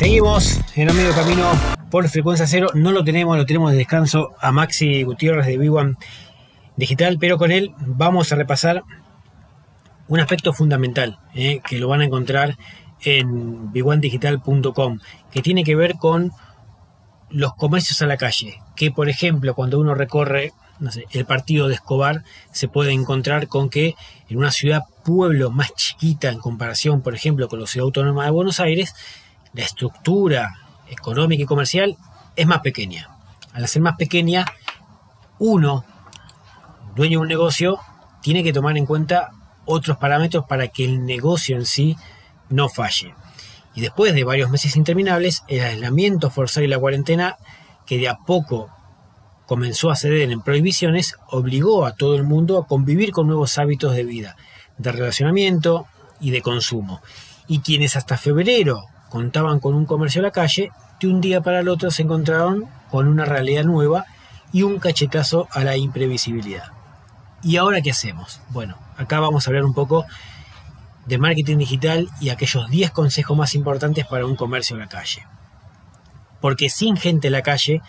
Seguimos en el medio camino por frecuencia cero. No lo tenemos, lo tenemos de descanso a Maxi Gutiérrez de Vivan Digital, pero con él vamos a repasar un aspecto fundamental eh, que lo van a encontrar en viwandigital.com, que tiene que ver con los comercios a la calle. Que, por ejemplo, cuando uno recorre el partido de Escobar, se puede encontrar con que en una ciudad pueblo más chiquita en comparación, por ejemplo, con la ciudad autónoma de Buenos Aires, la estructura económica y comercial es más pequeña. Al ser más pequeña, uno, dueño de un negocio, tiene que tomar en cuenta otros parámetros para que el negocio en sí no falle. Y después de varios meses interminables, el aislamiento forzado y la cuarentena, que de a poco comenzó a ceder en prohibiciones, obligó a todo el mundo a convivir con nuevos hábitos de vida, de relacionamiento y de consumo. Y quienes hasta febrero contaban con un comercio a la calle, de un día para el otro se encontraron con una realidad nueva y un cachetazo a la imprevisibilidad. ¿Y ahora qué hacemos? Bueno, acá vamos a hablar un poco de marketing digital y aquellos 10 consejos más importantes para un comercio a la calle. Porque sin gente en la calle,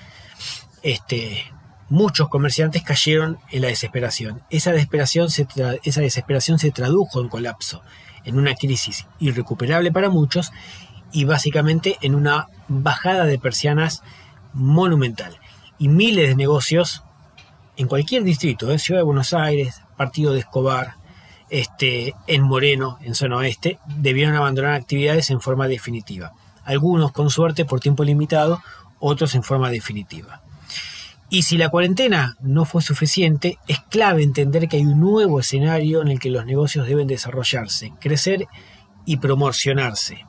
este, muchos comerciantes cayeron en la desesperación. Esa desesperación, se esa desesperación se tradujo en colapso, en una crisis irrecuperable para muchos y básicamente en una bajada de persianas monumental. Y miles de negocios en cualquier distrito, ¿eh? Ciudad de Buenos Aires, Partido de Escobar, este, en Moreno, en zona oeste, debieron abandonar actividades en forma definitiva. Algunos con suerte por tiempo limitado, otros en forma definitiva. Y si la cuarentena no fue suficiente, es clave entender que hay un nuevo escenario en el que los negocios deben desarrollarse, crecer y promocionarse.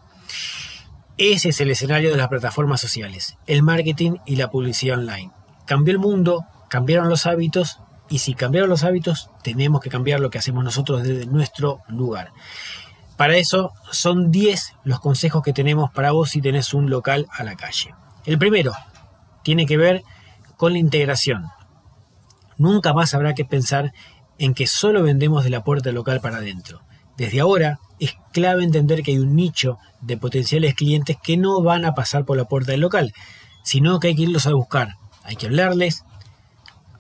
Ese es el escenario de las plataformas sociales, el marketing y la publicidad online. Cambió el mundo, cambiaron los hábitos y si cambiaron los hábitos tenemos que cambiar lo que hacemos nosotros desde nuestro lugar. Para eso son 10 los consejos que tenemos para vos si tenés un local a la calle. El primero tiene que ver con la integración. Nunca más habrá que pensar en que solo vendemos de la puerta local para adentro. Desde ahora es clave entender que hay un nicho de potenciales clientes que no van a pasar por la puerta del local, sino que hay que irlos a buscar. Hay que hablarles,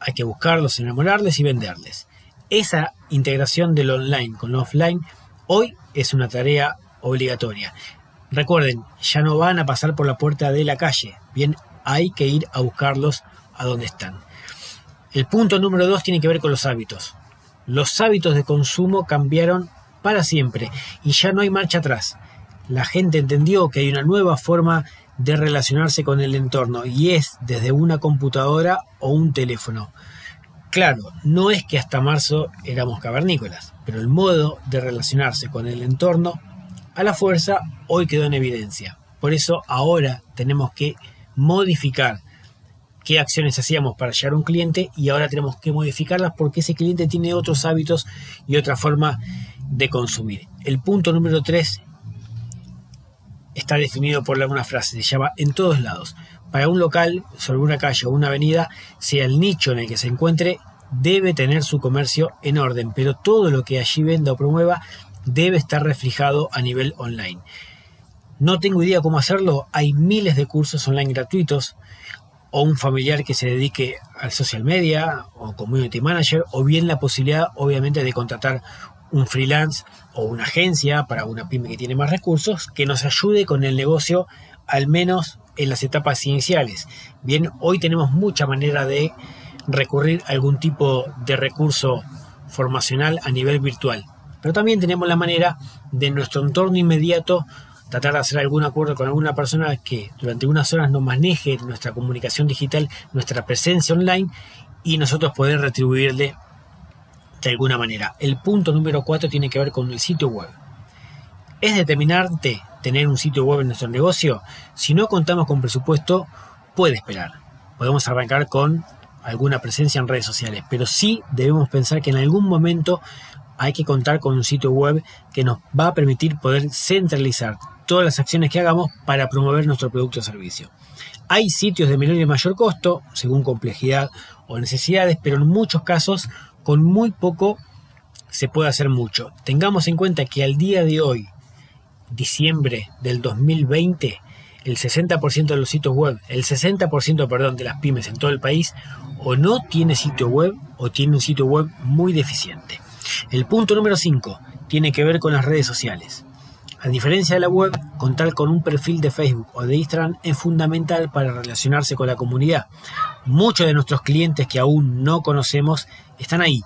hay que buscarlos, enamorarles y venderles. Esa integración del online con lo offline hoy es una tarea obligatoria. Recuerden, ya no van a pasar por la puerta de la calle, bien, hay que ir a buscarlos a donde están. El punto número dos tiene que ver con los hábitos. Los hábitos de consumo cambiaron para siempre y ya no hay marcha atrás. La gente entendió que hay una nueva forma de relacionarse con el entorno y es desde una computadora o un teléfono. Claro, no es que hasta marzo éramos cavernícolas, pero el modo de relacionarse con el entorno a la fuerza hoy quedó en evidencia. Por eso ahora tenemos que modificar qué acciones hacíamos para llegar a un cliente y ahora tenemos que modificarlas porque ese cliente tiene otros hábitos y otra forma de consumir. El punto número 3 está definido por alguna frase, se llama en todos lados. Para un local, sobre una calle o una avenida, sea el nicho en el que se encuentre, debe tener su comercio en orden, pero todo lo que allí venda o promueva debe estar reflejado a nivel online. No tengo idea cómo hacerlo, hay miles de cursos online gratuitos, o un familiar que se dedique al social media o community manager, o bien la posibilidad obviamente de contratar un freelance o una agencia para una pyme que tiene más recursos que nos ayude con el negocio al menos en las etapas iniciales. Bien, hoy tenemos mucha manera de recurrir a algún tipo de recurso formacional a nivel virtual, pero también tenemos la manera de nuestro entorno inmediato tratar de hacer algún acuerdo con alguna persona que durante unas horas nos maneje nuestra comunicación digital, nuestra presencia online y nosotros poder retribuirle de alguna manera. El punto número 4 tiene que ver con el sitio web. ¿Es determinante tener un sitio web en nuestro negocio? Si no contamos con presupuesto, puede esperar. Podemos arrancar con alguna presencia en redes sociales, pero sí debemos pensar que en algún momento hay que contar con un sitio web que nos va a permitir poder centralizar todas las acciones que hagamos para promover nuestro producto o servicio. Hay sitios de menor y mayor costo, según complejidad o necesidades, pero en muchos casos con muy poco se puede hacer mucho. Tengamos en cuenta que al día de hoy, diciembre del 2020, el 60% de los sitios web, el 60% perdón, de las pymes en todo el país, o no tiene sitio web o tiene un sitio web muy deficiente. El punto número 5 tiene que ver con las redes sociales. A diferencia de la web, contar con un perfil de Facebook o de Instagram es fundamental para relacionarse con la comunidad. Muchos de nuestros clientes que aún no conocemos están ahí,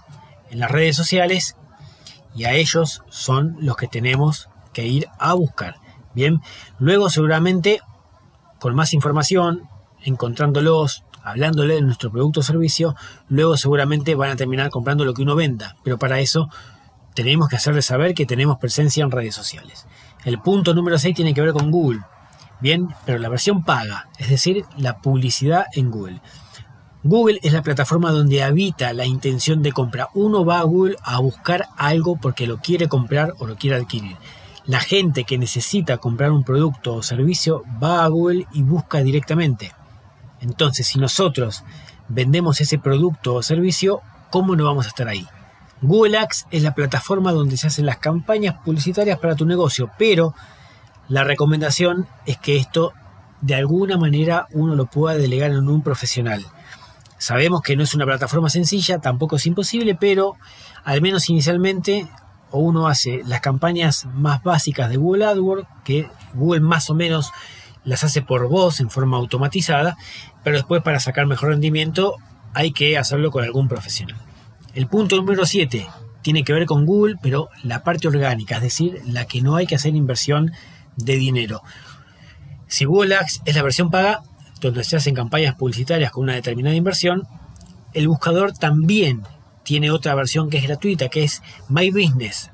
en las redes sociales, y a ellos son los que tenemos que ir a buscar. Bien, luego seguramente con más información, encontrándolos, hablándole de nuestro producto o servicio, luego seguramente van a terminar comprando lo que uno venda. Pero para eso tenemos que hacerles saber que tenemos presencia en redes sociales. El punto número 6 tiene que ver con Google. Bien, pero la versión paga, es decir, la publicidad en Google. Google es la plataforma donde habita la intención de compra. Uno va a Google a buscar algo porque lo quiere comprar o lo quiere adquirir. La gente que necesita comprar un producto o servicio va a Google y busca directamente. Entonces, si nosotros vendemos ese producto o servicio, ¿cómo no vamos a estar ahí? Google Ads es la plataforma donde se hacen las campañas publicitarias para tu negocio, pero la recomendación es que esto de alguna manera uno lo pueda delegar en un profesional. Sabemos que no es una plataforma sencilla, tampoco es imposible, pero al menos inicialmente o uno hace las campañas más básicas de Google AdWords, que Google más o menos las hace por voz en forma automatizada, pero después para sacar mejor rendimiento hay que hacerlo con algún profesional. El punto número 7 tiene que ver con Google, pero la parte orgánica, es decir, la que no hay que hacer inversión de dinero. Si Google Ads es la versión paga, donde se hacen campañas publicitarias con una determinada inversión, el buscador también tiene otra versión que es gratuita, que es My Business.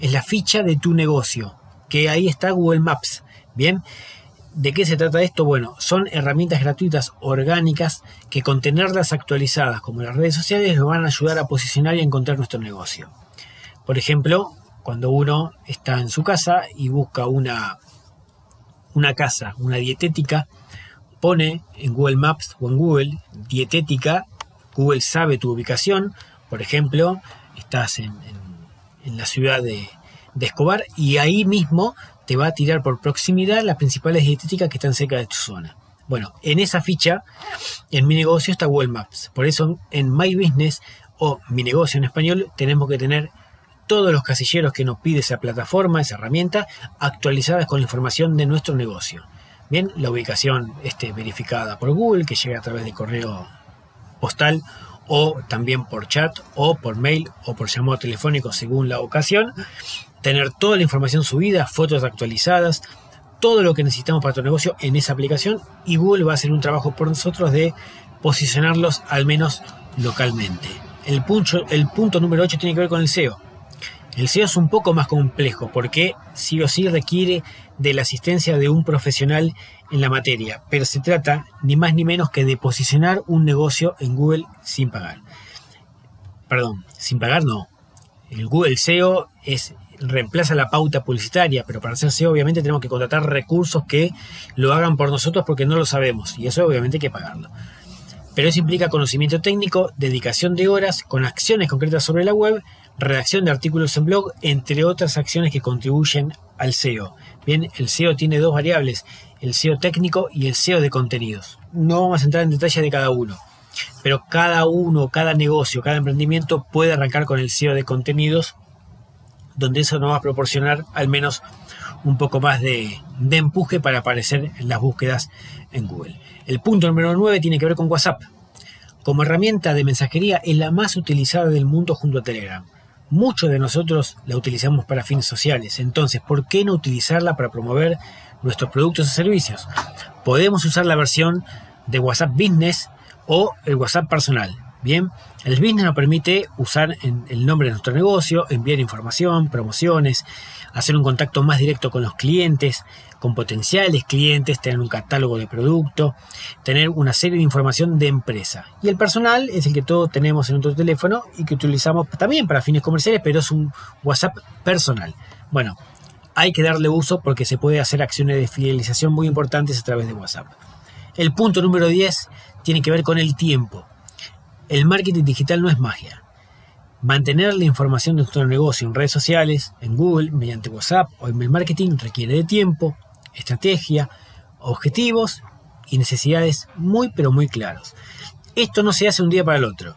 Es la ficha de tu negocio, que ahí está Google Maps. Bien, ¿de qué se trata esto? Bueno, son herramientas gratuitas orgánicas que con tenerlas actualizadas como las redes sociales nos van a ayudar a posicionar y encontrar nuestro negocio. Por ejemplo, cuando uno está en su casa y busca una, una casa, una dietética, pone en Google Maps o en Google dietética, Google sabe tu ubicación, por ejemplo, estás en, la ciudad de, Escobar y ahí mismo te va a tirar por proximidad las principales dietéticas que están cerca de tu zona. Bueno, en esa ficha, en mi negocio está Google Maps. Por eso en My Business o mi negocio en español tenemos que tener todos los casilleros que nos pide esa plataforma, esa herramienta, actualizadas con la información de nuestro negocio. Bien, la ubicación esté verificada por Google, que llega a través de correo postal o también por chat o por mail o por llamado telefónico según la ocasión. Tener toda la información subida, fotos actualizadas, todo lo que necesitamos para tu negocio en esa aplicación y Google va a hacer un trabajo por nosotros de posicionarlos al menos localmente. El punto, el punto número 8 tiene que ver con el SEO. El SEO es un poco más complejo porque sí o sí requiere de la asistencia de un profesional en la materia, pero se trata ni más ni menos que de posicionar un negocio en Google sin pagar. Perdón, sin pagar no. El Google SEO reemplaza la pauta publicitaria, pero para hacer SEO obviamente tenemos que contratar recursos que lo hagan por nosotros porque no lo sabemos y eso obviamente hay que pagarlo. Pero eso implica conocimiento técnico, dedicación de horas, con acciones concretas sobre la web redacción de artículos en blog, entre otras acciones que contribuyen al SEO. Bien, el SEO tiene dos variables, el SEO técnico y el SEO de contenidos. No vamos a entrar en detalle de cada uno, pero cada uno, cada negocio, cada emprendimiento puede arrancar con el SEO de contenidos, donde eso nos va a proporcionar al menos un poco más de, empuje para aparecer en las búsquedas en Google. El punto número 9 tiene que ver con WhatsApp. Como herramienta de mensajería es la más utilizada del mundo junto a Telegram. Muchos de nosotros la utilizamos para fines sociales, entonces, ¿por qué no utilizarla para promover nuestros productos o servicios? Podemos usar la versión de WhatsApp Business o el WhatsApp personal. Bien, el business nos permite usar el nombre de nuestro negocio, enviar información, promociones, hacer un contacto más directo con los clientes, con potenciales clientes, tener un catálogo de producto, tener una serie de información de empresa. Y el personal es el que todos tenemos en nuestro teléfono y que utilizamos también para fines comerciales, pero es un WhatsApp personal. Bueno, hay que darle uso porque se puede hacer acciones de fidelización muy importantes a través de WhatsApp. El punto número 10 tiene que ver con el tiempo. El marketing digital no es magia. Mantener la información de nuestro negocio en redes sociales, en Google, mediante WhatsApp o email marketing requiere de tiempo, estrategia, objetivos y necesidades muy pero muy claros. Esto no se hace un día para el otro,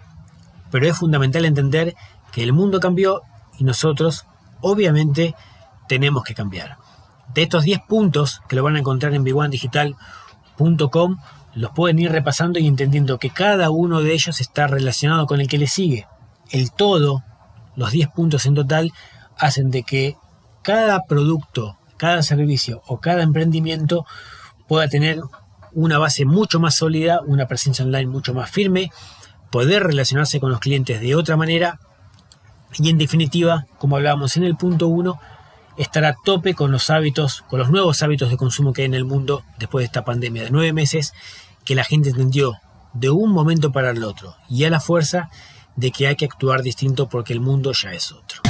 pero es fundamental entender que el mundo cambió y nosotros obviamente tenemos que cambiar. De estos 10 puntos que lo van a encontrar en b1digital.com, los pueden ir repasando y entendiendo que cada uno de ellos está relacionado con el que le sigue. El todo, los 10 puntos en total, hacen de que cada producto, cada servicio o cada emprendimiento pueda tener una base mucho más sólida, una presencia online mucho más firme, poder relacionarse con los clientes de otra manera y en definitiva, como hablábamos en el punto 1, estar a tope con los hábitos, con los nuevos hábitos de consumo que hay en el mundo después de esta pandemia de nueve meses, que la gente entendió de un momento para el otro y a la fuerza de que hay que actuar distinto porque el mundo ya es otro.